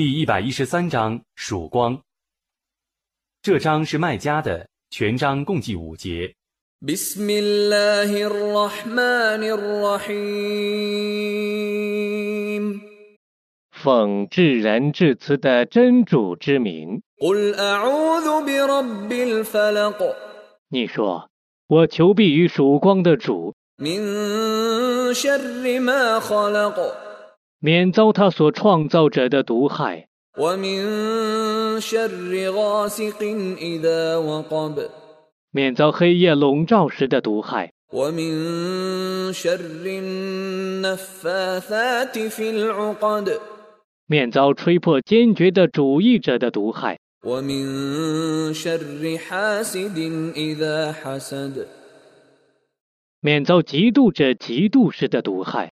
第一百一十三章曙光。这章是麦加的，全章共计五节。 بسم الله الرحمن الرحيم 奉至仁至慈的真主之名， قل أعوذ برب الفلق 你说：“我求庇于曙光的主， من شر ما خلق 免遭他所创造者的毒害，免遭黑夜笼罩时的毒害，免遭吹破坚决的主义者的毒害，免遭嫉妒者嫉妒时的毒害。